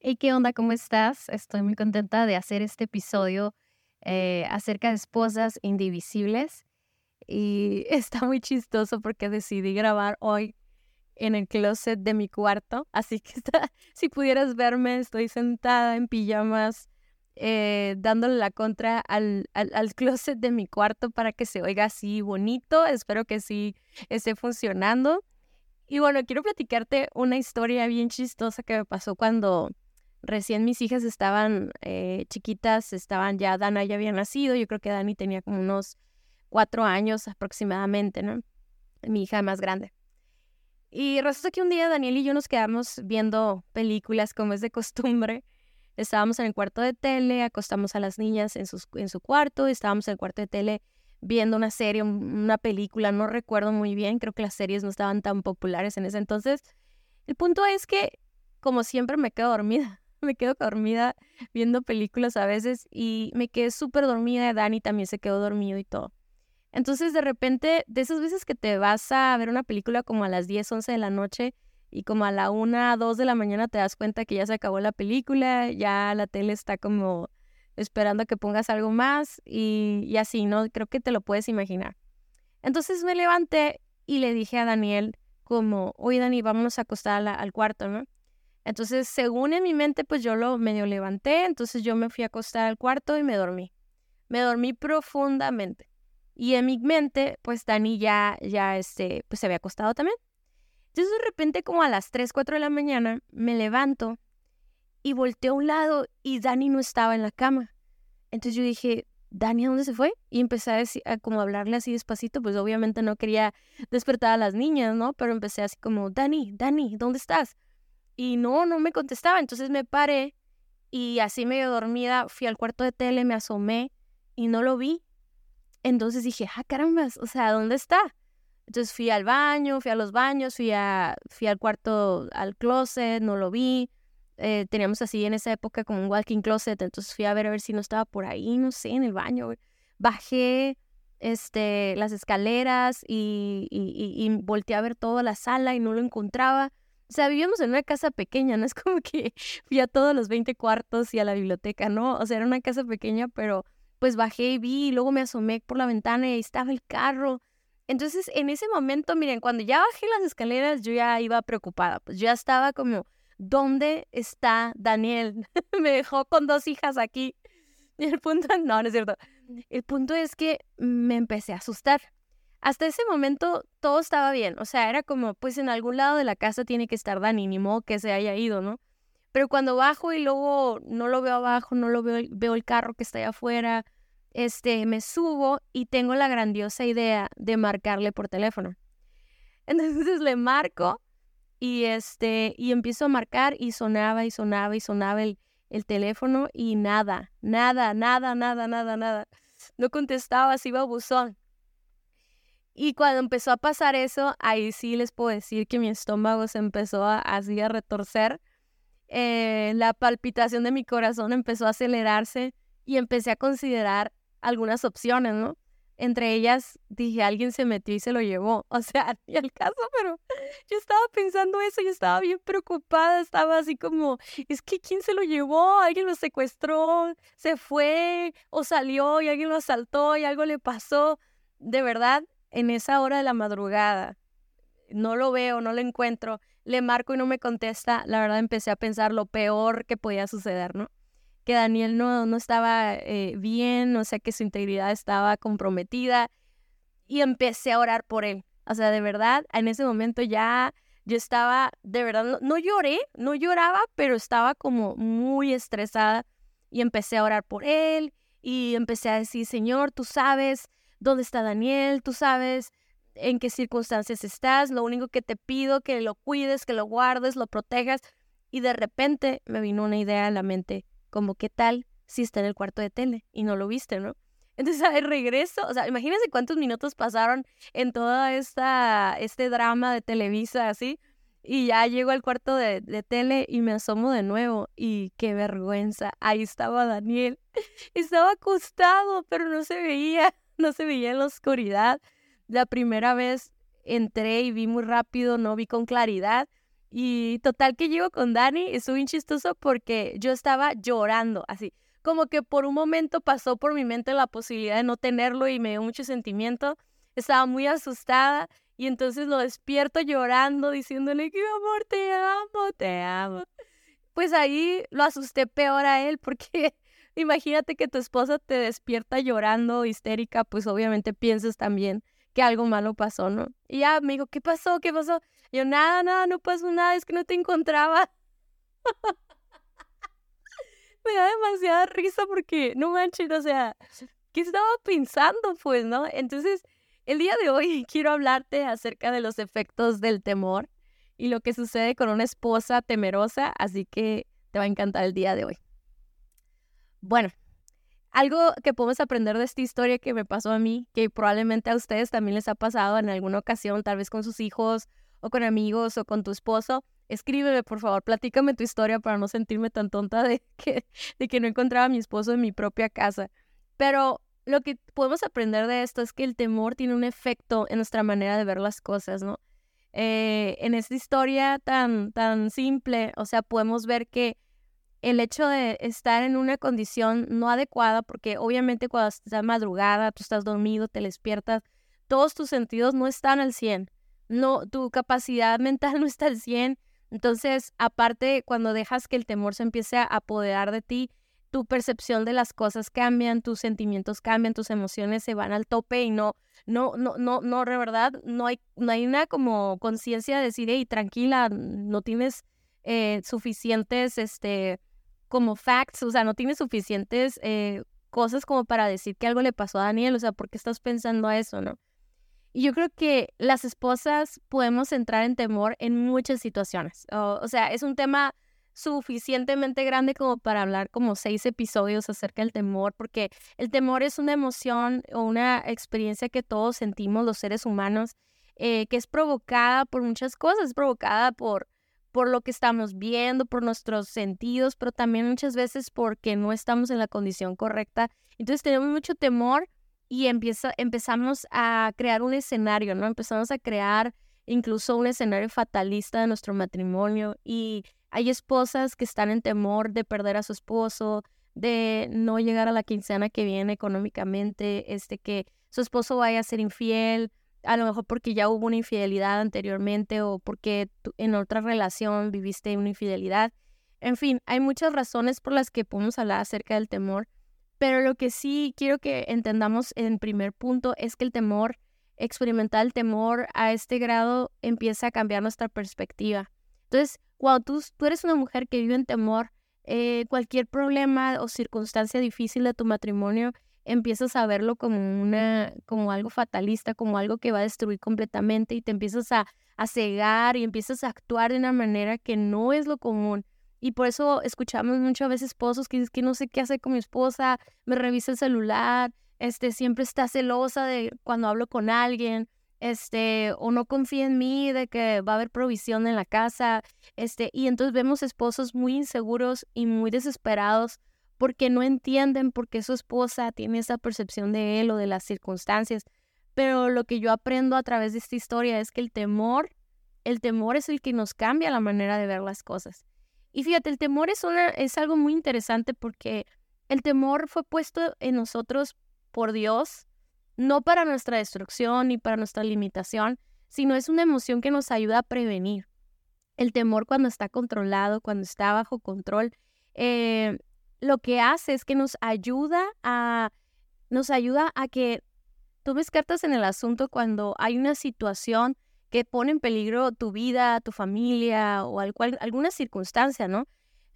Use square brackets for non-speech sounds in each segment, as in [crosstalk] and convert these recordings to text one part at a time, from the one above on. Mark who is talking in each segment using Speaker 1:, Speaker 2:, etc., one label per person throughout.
Speaker 1: Hey, ¿qué onda? ¿Cómo estás? Estoy muy contenta de hacer este episodio eh, acerca de esposas indivisibles. Y [laughs] está muy chistoso porque decidí grabar hoy en el closet de mi cuarto. Así que [laughs] si pudieras verme, estoy sentada en pijamas, eh, dándole la contra al, al, al, closet de mi cuarto para que se oiga así bonito. Espero que sí esté funcionando. Y bueno, quiero platicarte una historia bien chistosa que me pasó cuando recién mis hijas estaban eh, chiquitas, estaban ya, Dana ya había nacido, yo creo que Dani tenía como unos cuatro años aproximadamente, ¿no? Mi hija más grande. Y resulta que un día Daniel y yo nos quedamos viendo películas como es de costumbre. [laughs] Estábamos en el cuarto de tele, acostamos a las niñas en, sus, en su cuarto, estábamos en el cuarto de tele viendo una serie, una película, no recuerdo muy bien, creo que las series no estaban tan populares en ese entonces. El punto es que, como siempre, me quedo dormida. Me quedo dormida viendo películas a veces y me quedé súper dormida. Dani también se quedó dormido y todo. Entonces, de repente, de esas veces que te vas a ver una película como a las 10, 11 de la noche y como a la 1, 2 de la mañana te das cuenta que ya se acabó la película, ya la tele está como esperando a que pongas algo más y, y así, ¿no? Creo que te lo puedes imaginar. Entonces me levanté y le dije a Daniel como, oye Dani, vámonos a acostar al cuarto, ¿no? Entonces, según en mi mente, pues yo lo medio levanté, entonces yo me fui a acostar al cuarto y me dormí. Me dormí profundamente. Y en mi mente, pues Dani ya, ya, este, pues se había acostado también. Entonces, de repente, como a las 3, 4 de la mañana, me levanto y volteo a un lado y Dani no estaba en la cama. Entonces yo dije, Dani, ¿a dónde se fue? Y empecé a, decir, a como hablarle así despacito, pues obviamente no quería despertar a las niñas, ¿no? Pero empecé así como, Dani, Dani, ¿dónde estás? Y no, no me contestaba. Entonces me paré y así medio dormida fui al cuarto de tele, me asomé y no lo vi. Entonces dije, ah, caramba, o sea, ¿dónde está? Entonces fui al baño, fui a los baños, fui, a, fui al cuarto, al closet, no lo vi. Eh, teníamos así en esa época como un walking closet, entonces fui a ver a ver si no estaba por ahí, no sé, en el baño. Bajé este, las escaleras y, y, y volteé a ver toda la sala y no lo encontraba. O sea, vivíamos en una casa pequeña, no es como que [laughs] fui a todos los 20 cuartos y a la biblioteca, ¿no? O sea, era una casa pequeña, pero pues bajé y vi, y luego me asomé por la ventana y ahí estaba el carro. Entonces, en ese momento, miren, cuando ya bajé las escaleras, yo ya iba preocupada, pues ya estaba como, ¿dónde está Daniel? [laughs] me dejó con dos hijas aquí. Y el punto, [laughs] no, no es cierto. El punto es que me empecé a asustar hasta ese momento todo estaba bien. O sea, era como, pues en algún lado de la casa tiene que estar Dani, ni modo que se haya ido, ¿no? Pero cuando bajo y luego no lo veo abajo, no lo veo, veo el carro que está allá afuera, este, me subo y tengo la grandiosa idea de marcarle por teléfono. [laughs] Entonces le marco y este, y empiezo a marcar y sonaba y sonaba y sonaba el, el teléfono y nada, nada, nada, nada, nada, nada. No contestaba, se iba a buzón. Y cuando empezó a pasar eso, ahí sí les puedo decir que mi estómago se empezó a, así a retorcer. Eh, la palpitación de mi corazón empezó a acelerarse y empecé a considerar algunas opciones, ¿no? Entre ellas dije, alguien se metió y se lo llevó. [laughs] O sea, ni al caso, pero yo estaba pensando eso y estaba bien preocupada. Estaba así como, es que ¿quién se lo llevó? Alguien lo secuestró, se fue o salió y alguien lo asaltó y algo le pasó. De verdad, en esa hora de la madrugada, no lo veo, no lo encuentro, le marco y no me contesta, la verdad empecé a pensar lo peor que podía suceder, ¿no? Que Daniel no, no estaba eh, bien, o sea, que su integridad estaba comprometida y empecé a orar por él. O sea, de verdad, en ese momento ya yo estaba, de verdad, no, no lloré, no lloraba, pero estaba como muy estresada y empecé a orar por él y empecé a decir, Señor, tú sabes dónde está Daniel, tú sabes en qué circunstancias estás, lo único que te pido que lo cuides, que lo guardes, lo protejas. Y de repente me vino una idea a la mente, como qué tal si está en el cuarto de tele y no lo viste, ¿no? Entonces, al regreso, o sea, imagínense cuántos minutos pasaron en toda esta, este drama de Televisa, así, y ya llego al cuarto de, de, tele y me asomo de nuevo y qué vergüenza, ahí estaba Daniel, [laughs] estaba acostado, pero no se veía. No se veía en la oscuridad. La primera vez entré y vi muy rápido, no vi con claridad. Y total que llego con Dani, estuvo bien chistoso porque yo estaba llorando, así, como que por un momento pasó por mi mente la posibilidad de no tenerlo y me dio mucho sentimiento. Estaba muy asustada y entonces lo despierto llorando, diciéndole que amor, te amo, te amo. Pues ahí lo asusté peor a él porque imagínate que tu esposa te despierta llorando, histérica, pues obviamente piensas también que algo malo pasó, ¿no? Y ya me dijo, ¿qué pasó? ¿Qué pasó? yo, nada, nada, no pasó nada, es que no te encontraba. [laughs] me da demasiada risa porque, no manches, o sea, ¿qué estaba pensando? Pues, ¿no? Entonces, el día de hoy [laughs] quiero hablarte acerca de los efectos del temor y lo que sucede con una esposa temerosa, así que te va a encantar el día de hoy. Bueno, algo que podemos aprender de esta historia que me pasó a mí, que probablemente a ustedes también les ha pasado en alguna ocasión, tal vez con sus hijos o con amigos o con tu esposo, escríbeme por favor, platícame tu historia para no sentirme tan tonta de [laughs] que, de que no encontraba a mi esposo en mi propia casa. Pero lo que podemos aprender de esto es que el temor tiene un efecto en nuestra manera de ver las cosas, ¿no? Eh, en esta historia tan, tan simple, o sea, podemos ver que el hecho de estar en una condición no adecuada, porque obviamente cuando estás madrugada, tú estás dormido, te despiertas, todos tus sentidos no están al 100, no, tu capacidad [laughs] mental no está al 100, entonces, aparte, cuando dejas que el temor se empiece a apoderar de ti, tu percepción de las cosas cambian, tus sentimientos cambian, tus emociones se van al tope y no, no, no, no, no, de verdad, no hay, no hay una como conciencia de decir, hey, tranquila, no tienes eh, suficientes, este, como facts, o sea, no tienes suficientes eh, cosas como para decir que algo le pasó a Daniel, o sea, ¿por qué estás pensando a eso, no? Y yo creo que las esposas podemos entrar en temor en muchas situaciones. O, sea, es un tema suficientemente grande como para hablar como seis episodios acerca del temor, porque el temor es una emoción o una experiencia que todos sentimos los seres humanos, eh, que es provocada por muchas cosas, provocada por por lo que estamos viendo, por nuestros sentidos, pero también muchas veces porque no estamos en la condición correcta. Entonces tenemos mucho temor y empieza, empezamos a crear un escenario, ¿no? Empezamos a crear incluso un escenario fatalista de nuestro matrimonio y hay esposas que están en temor de perder a su esposo, de no llegar a la quincena que viene económicamente, este que su esposo vaya a ser infiel, a lo mejor porque ya hubo una infidelidad anteriormente o porque en otra relación viviste una infidelidad. En fin, hay muchas razones por las que podemos hablar acerca del temor, pero lo que sí quiero que entendamos en primer punto es que el temor, experimentar el temor a este grado empieza a cambiar nuestra perspectiva. Entonces, cuando tú, tú eres una mujer que vive en temor, eh, cualquier problema o circunstancia difícil de tu matrimonio, empiezas a verlo como una, como algo fatalista, como algo que va a destruir completamente y te empiezas a, a cegar y empiezas a actuar de una manera que no es lo común. Y por eso escuchamos muchas veces esposos que dicen que no sé qué hacer con mi esposa, me revisa el celular, este, siempre está celosa de cuando hablo con alguien, este, o no confía en mí de que va a haber provisión en la casa, este, y entonces vemos esposos muy inseguros y muy desesperados porque no entienden por qué su esposa tiene esa percepción de él o de las circunstancias. Pero lo que yo aprendo a través de esta historia es que el temor, el temor es el que nos cambia la manera de ver las cosas. Y fíjate, el temor es, una, es algo muy interesante porque el temor fue puesto en nosotros por Dios, no para nuestra destrucción ni para nuestra limitación, sino es una emoción que nos ayuda a prevenir. El temor cuando está controlado, cuando está bajo control, eh, lo que hace es que nos ayuda a, nos ayuda a que tomes cartas en el asunto cuando hay una situación que pone en peligro tu vida, tu familia o alguna circunstancia, ¿no?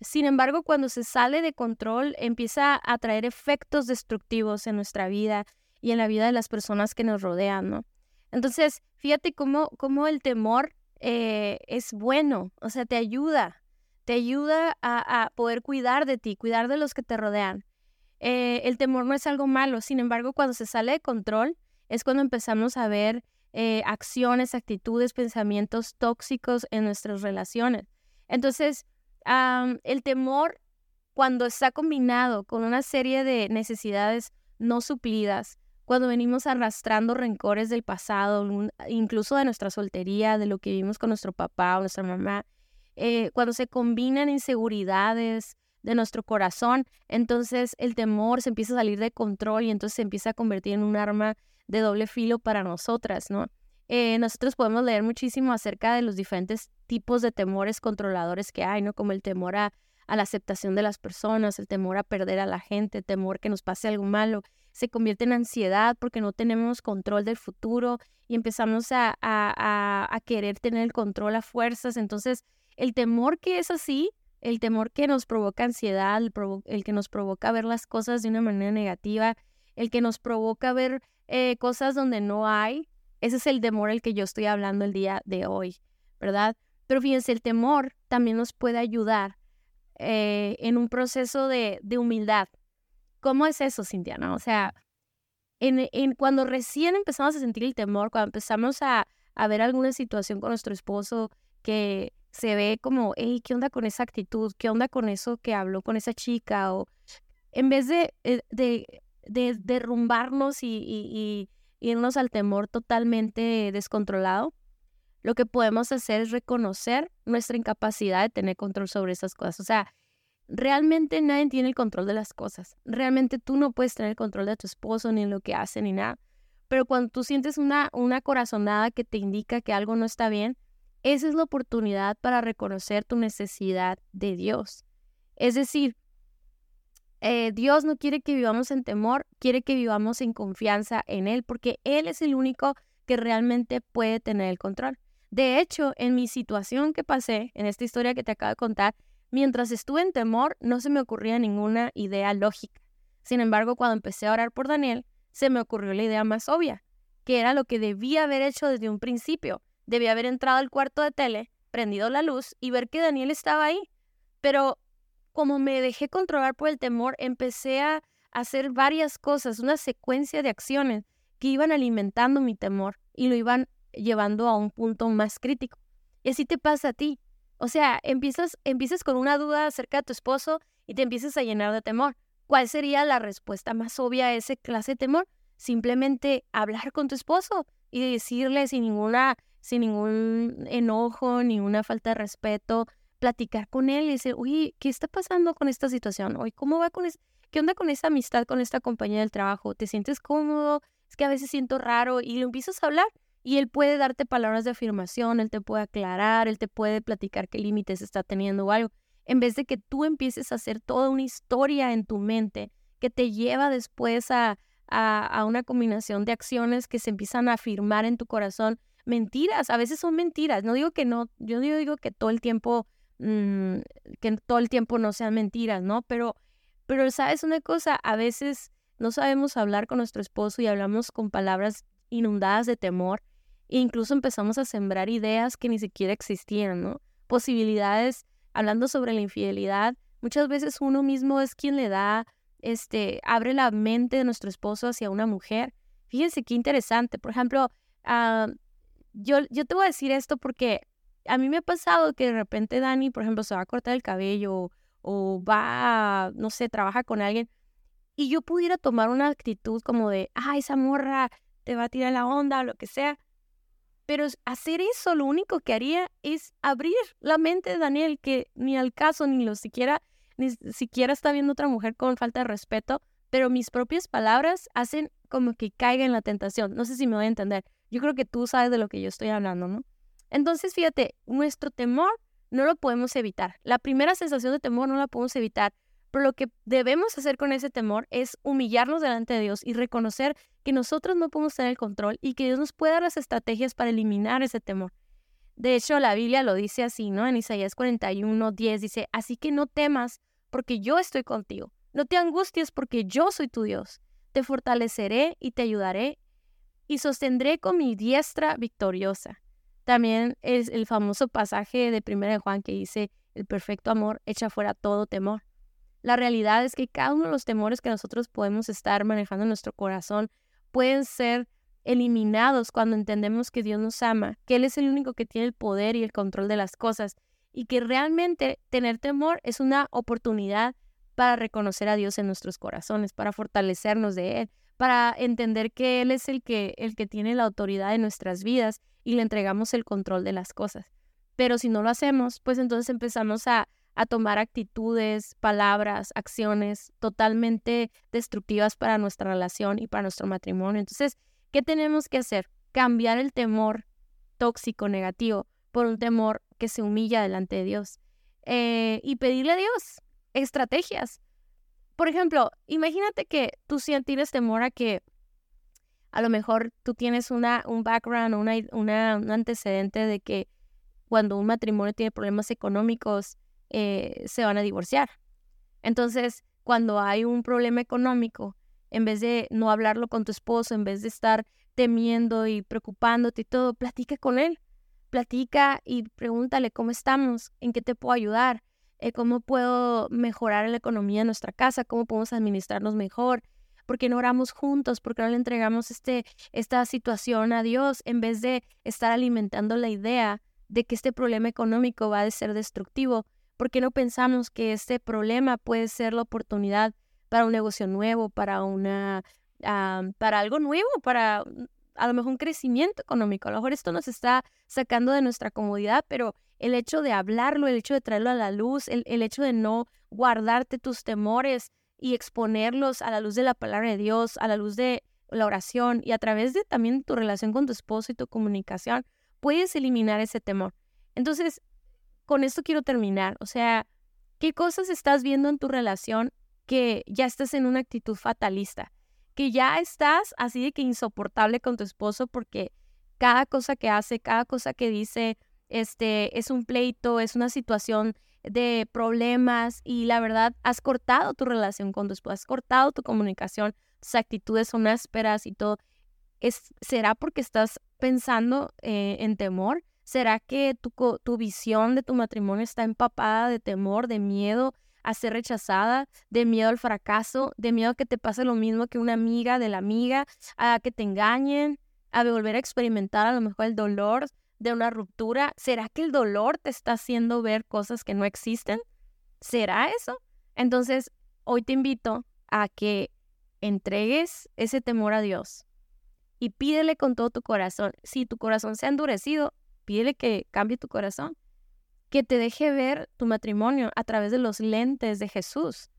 Speaker 1: Sin embargo, cuando se sale de control, empieza a traer efectos destructivos en nuestra vida y en la vida de las personas que nos rodean, ¿no? Entonces, fíjate cómo, cómo el temor eh, es bueno, o sea, te ayuda, te ayuda a, poder cuidar de ti, cuidar de los que te rodean. Eh, el temor no es algo malo, sin embargo, cuando se sale de control es cuando empezamos a ver eh, acciones, actitudes, pensamientos tóxicos en nuestras relaciones. Entonces, el temor, cuando está combinado con una serie de necesidades no suplidas, cuando venimos arrastrando rencores del pasado, incluso de nuestra soltería, de lo que vivimos con nuestro papá o nuestra mamá, eh, cuando se combinan inseguridades de nuestro corazón, entonces el temor se empieza a salir de control y entonces se empieza a convertir en un arma de doble filo para nosotras, ¿no? Eh, nosotros podemos leer muchísimo acerca de los diferentes tipos de temores controladores que hay, ¿no? Como el temor a, la aceptación de las personas, el temor a perder a la gente, el temor que nos pase algo malo, se convierte en ansiedad porque no tenemos control del futuro y empezamos a, a, querer tener el control a fuerzas. Entonces, el temor que es así, el temor que nos provoca ansiedad, el, que nos provoca ver las cosas de una manera negativa, el que nos provoca ver eh, cosas donde no hay, ese es el temor el que yo estoy hablando el día de hoy, ¿verdad? Pero fíjense, el temor también nos puede ayudar eh, en un proceso de, humildad. ¿Cómo es eso, Cintiana? O sea, en, en, cuando recién empezamos a sentir el temor, cuando empezamos a, a ver alguna situación con nuestro esposo que se ve como, hey, ¿qué onda con esa actitud? ¿Qué onda con eso que habló con esa chica? O en vez de, eh, de, de derrumbarnos y, irnos al temor totalmente descontrolado, lo que podemos hacer es reconocer nuestra incapacidad de tener control sobre esas cosas. O sea, realmente nadie tiene el control de las cosas. Realmente tú no puedes tener el control de tu esposo, ni lo que hace, ni nada. Pero cuando tú sientes una, una corazonada que te indica que algo no está bien, esa es la oportunidad para reconocer tu necesidad de Dios. Es decir, eh, Dios no quiere que vivamos en temor, quiere que vivamos en confianza en Él, porque Él es el único que realmente puede tener el control. De hecho, en mi situación que pasé, en esta historia que te acabo de contar, mientras estuve en temor, no se me ocurría ninguna idea lógica. Sin embargo, cuando empecé a orar por Daniel, se me ocurrió la idea más obvia, que era lo que debía haber hecho desde un principio, Debía haber entrado al cuarto de tele, prendido la luz y ver que Daniel estaba ahí. Pero como me dejé controlar por el temor, empecé a hacer varias cosas, una secuencia de acciones que iban alimentando mi temor y lo iban llevando a un punto más crítico. Y así te pasa a ti. O sea, empiezas, empiezas con una duda acerca de tu esposo y te empiezas a llenar de temor. ¿Cuál sería la respuesta más obvia a ese clase de temor? Simplemente hablar con tu esposo y decirle sin ninguna sin ningún enojo, ni una falta de respeto, platicar con él y decir, uy, ¿qué está pasando con esta situación? Oye, ¿cómo va con ¿Qué onda con esa amistad con esta compañía del trabajo? ¿Te sientes cómodo? Es que a veces siento raro y lo empiezas a hablar y él puede darte palabras de afirmación, él te puede aclarar, él te puede platicar qué límites está teniendo o algo, en vez de que tú empieces a hacer toda una historia en tu mente que te lleva después a, a una combinación de acciones que se empiezan a afirmar en tu corazón mentiras, a veces son mentiras. No digo que no, yo no digo que todo el tiempo, mm, que todo el tiempo no sean mentiras, ¿no? Pero, pero sabes una cosa, a veces no sabemos hablar con nuestro esposo y hablamos con palabras inundadas de temor e incluso empezamos a sembrar ideas que ni siquiera existían, ¿no? Posibilidades, hablando sobre la infidelidad, muchas veces uno mismo es quien le da, este, abre la mente de nuestro esposo hacia una mujer. Fíjense qué interesante. Por ejemplo, uh, yo, yo te voy a decir esto porque a mí me ha pasado que de repente Dani, por ejemplo, se va a cortar el cabello o, va, no sé, trabaja con alguien y yo pudiera tomar una actitud como de, ah, esa morra te va a tirar la onda o lo que sea. Pero hacer eso lo único que haría es abrir la mente de Daniel, que ni al caso, ni lo siquiera, ni siquiera está viendo otra mujer con falta de respeto, pero mis propias palabras hacen como que caiga en la tentación. No sé si me voy a entender. Yo creo que tú sabes de lo que yo estoy hablando, ¿no? Entonces, fíjate, nuestro temor no lo podemos evitar. La primera sensación de temor no la podemos evitar, pero lo que debemos hacer con ese temor es humillarnos delante de Dios y reconocer que nosotros no podemos tener el control y que Dios nos puede dar las estrategias para eliminar ese temor. De hecho, la Biblia lo dice así, ¿no? En Isaías 41, 10 dice, así que no temas porque yo estoy contigo. No te angusties porque yo soy tu Dios. Te fortaleceré y te ayudaré y sostendré con mi diestra victoriosa. También es el famoso pasaje de 1 de Juan que dice, el perfecto amor echa fuera todo temor. La realidad es que cada uno de los temores que nosotros podemos estar manejando en nuestro corazón pueden ser eliminados cuando entendemos que Dios nos ama, que Él es el único que tiene el poder y el control de las cosas y que realmente tener temor es una oportunidad para reconocer a Dios en nuestros corazones, para fortalecernos de Él, para entender que Él es el que, el que tiene la autoridad de nuestras vidas y le entregamos el control de las cosas. Pero si no lo hacemos, pues entonces empezamos a, a tomar actitudes, palabras, acciones totalmente destructivas para nuestra relación y para nuestro matrimonio. Entonces, ¿qué tenemos que hacer? Cambiar el temor tóxico, negativo, por un temor que se humilla delante de Dios. Eh, y pedirle a Dios estrategias. Por ejemplo, imagínate que tú tienes temor a que a lo mejor tú tienes una, un background, una, una, un antecedente de que cuando un matrimonio tiene problemas económicos, eh, se van a divorciar. Entonces, cuando hay un problema económico, en vez de no hablarlo con tu esposo, en vez de estar temiendo y preocupándote y todo, platica con él. Platica y pregúntale cómo estamos, en qué te puedo ayudar, eh, cómo puedo mejorar la economía de nuestra casa, cómo podemos administrarnos mejor, ¿Por qué no oramos juntos? ¿Por qué no le entregamos este, esta situación a Dios en vez de estar alimentando la idea de que este problema económico va a ser destructivo? ¿Por qué no pensamos que este problema puede ser la oportunidad para un negocio nuevo, para una ah, para algo nuevo, para a lo mejor un crecimiento económico? A lo mejor esto nos está sacando de nuestra comodidad, pero el hecho de hablarlo, el hecho de traerlo a la luz, el, el hecho de no guardarte tus temores, y exponerlos a la luz de la palabra de Dios, a la luz de la oración y a través de también tu relación con tu esposo y tu comunicación, puedes eliminar ese temor. Entonces, con esto quiero terminar. O sea, ¿qué cosas estás viendo en tu relación que ya estás en una actitud fatalista? Que ya estás así de que insoportable con tu esposo porque cada cosa que hace, cada cosa que dice, este, es un pleito, es una situación de problemas y la verdad has cortado tu relación con tu esposa, has cortado tu comunicación, tus actitudes son ásperas y todo. ¿Será porque estás pensando eh, en temor? ¿Será que tu, tu visión de tu matrimonio está empapada de temor, de miedo a ser rechazada, de miedo al fracaso, de miedo a que te pase lo mismo que una amiga de la amiga, a que te engañen, a volver a experimentar a lo mejor el dolor de una ruptura, ¿será que el dolor te está haciendo ver cosas que no existen? ¿Será eso? Entonces, hoy te invito a que entregues ese temor a Dios y pídele con todo tu corazón. Si tu corazón se ha endurecido, pídele que cambie tu corazón, que te deje ver tu matrimonio a través de los lentes de Jesús.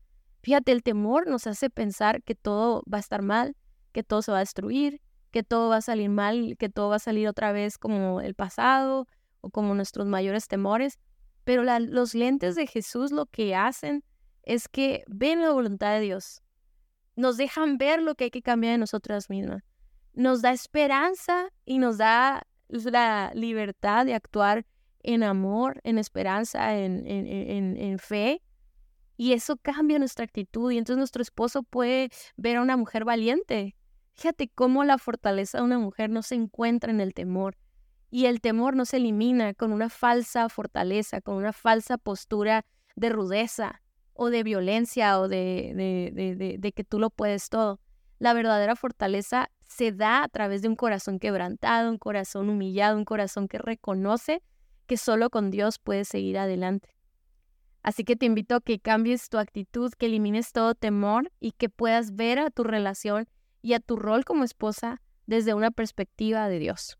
Speaker 1: Fíjate, el temor nos hace pensar que todo va a estar mal, que todo se va a destruir, que todo va a salir mal, que todo va a salir otra vez como el pasado o como nuestros mayores temores. Pero los lentes de Jesús lo que hacen es que ven la voluntad de Dios. Nos dejan ver lo que hay que cambiar en nosotras mismas. Nos da esperanza y nos da la libertad de actuar en amor, en esperanza, en, fe. Y eso cambia nuestra actitud. Y entonces nuestro esposo puede ver a una mujer valiente, Fíjate cómo la fortaleza de una mujer no se encuentra en el temor. Y el temor no se elimina con una falsa fortaleza, con una falsa postura de rudeza o de violencia o de, de, de, de, que tú lo puedes todo. La verdadera fortaleza se da a través de un corazón quebrantado, un corazón humillado, un corazón que reconoce que solo con Dios puedes seguir adelante. Así que te invito a que cambies tu actitud, que elimines todo temor y que puedas ver a tu relación y a tu rol como esposa desde una perspectiva de Dios.